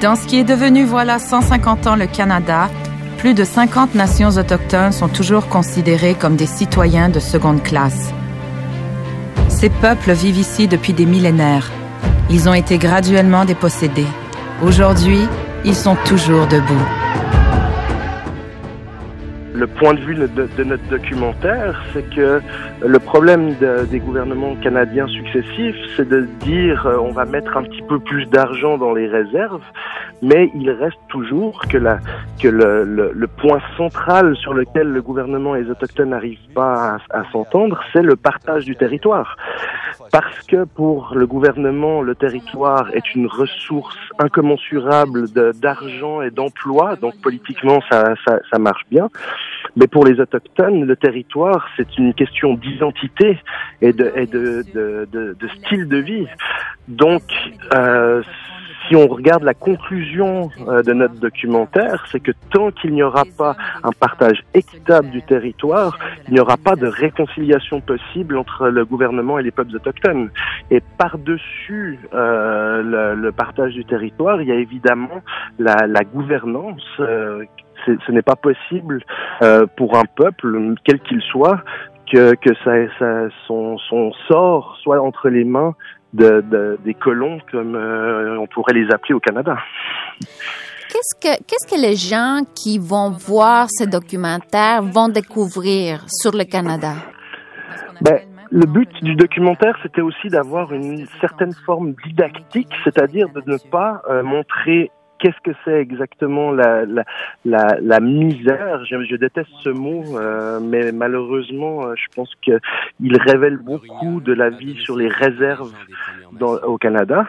Dans ce qui est devenu voilà 150 ans le Canada, plus de 50 nations autochtones sont toujours considérées comme des citoyens de seconde classe. Ces peuples vivent ici depuis des millénaires. Ils ont été graduellement dépossédés. Aujourd'hui, ils sont toujours debout le point de vue de, notre documentaire, c'est que le problème des gouvernements canadiens successifs, c'est de dire euh, on va mettre un petit peu plus d'argent dans les réserves, mais il reste toujours que, la, que le, le, point central sur lequel le gouvernement et les autochtones n'arrivent pas à, à s'entendre, c'est le partage du territoire. Parce que pour le gouvernement, le territoire est une ressource incommensurable d'argent et d'emploi, donc politiquement ça, ça, ça marche bien. Mais pour les autochtones, le territoire, c'est une question d'identité et, de, et de, de, de, style de vie. Donc, euh, si on regarde la conclusion euh, de notre documentaire, c'est que tant qu'il n'y aura pas un partage équitable du territoire, il n'y aura pas de réconciliation possible entre le gouvernement et les peuples autochtones. Et par-dessus euh, le, le, partage du territoire, il y a évidemment la, la gouvernance euh, ce n'est pas possible euh, pour un peuple, quel qu'il soit, que, que ça, ça, son, son sort soit entre les mains de, de des colons, comme euh, on pourrait les appeler au Canada. Qu'est-ce que, qu'est-ce que les gens qui vont voir ce documentaire vont découvrir sur le Canada? Ben, le but du documentaire, c'était aussi d'avoir une certaine forme didactique, c'est-à-dire de ne pas euh, montrer qu'est-ce que c'est exactement la, la, la, la misère? Je, déteste ce mot, euh, mais malheureusement, euh, je pense qu'il révèle beaucoup de la vie sur les réserves dans, au Canada.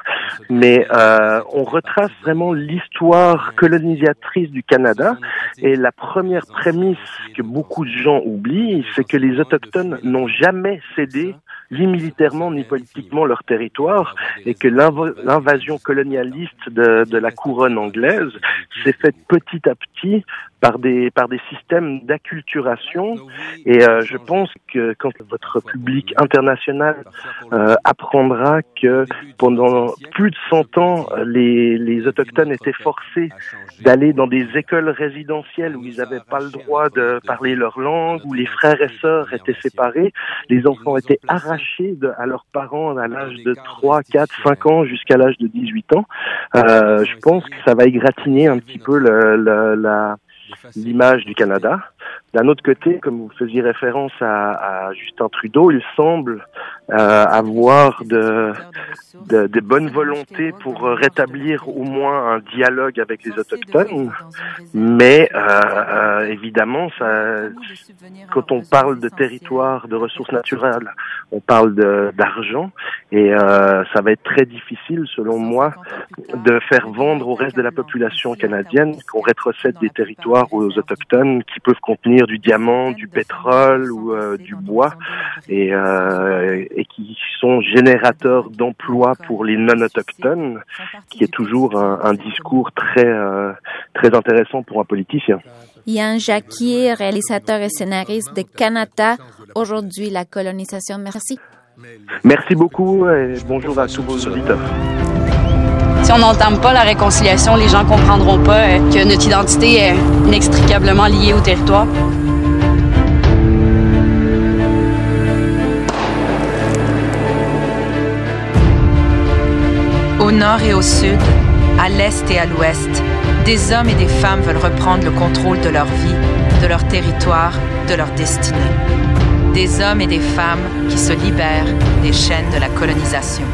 Mais euh, on retrace vraiment l'histoire colonisatrice du Canada. Et la première prémisse que beaucoup de gens oublient, c'est que les Autochtones n'ont jamais cédé ni militairement ni politiquement leur territoire et que l'invasion colonialiste de, la couronne anglaise s'est faite petit à petit par des par des systèmes d'acculturation. Et euh, je pense que quand votre public international euh, apprendra que pendant plus de 100 ans les les autochtones étaient forcés d'aller dans des écoles résidentielles où ils n'avaient pas le droit de parler leur langue où les frères et sœurs étaient séparés. Les enfants étaient arrachés de, à leurs parents à l'âge de 3 4 5 ans jusqu'à l'âge de 18 ans. Euh, je pense que ça va égratigner un petit peu le, le, la l'image du Canada. D'un autre côté, comme vous faisiez référence à, à Justin Trudeau, il semble euh, avoir de, de, de bonnes volontés pour rétablir au moins un dialogue avec les autochtones, mais euh, euh, évidemment, ça, quand on parle de territoire, de ressources naturelles, on parle d'argent, et euh, ça va être très difficile, selon moi, de faire vendre au reste de la population canadienne qu'on rétrocède des territoires aux autochtones qui peuvent contenir du diamant, du pétrole ou euh, du bois, et, euh, et qui sont générateurs d'emplois pour les non-autochtones, qui est toujours un, un discours très, euh, très intéressant pour un politicien. Yann Jacquier, réalisateur et scénariste de Canada, aujourd'hui la colonisation. Merci. Merci beaucoup et bonjour à tous vos auditeurs. Si on n'entame pas la réconciliation, les gens comprendront pas que notre identité est inextricablement liée au territoire. Au nord et au sud, à l'est et à l'ouest, des hommes et des femmes veulent reprendre le contrôle de leur vie, de leur territoire, de leur destinée. Des hommes et des femmes qui se libèrent des chaînes de la colonisation.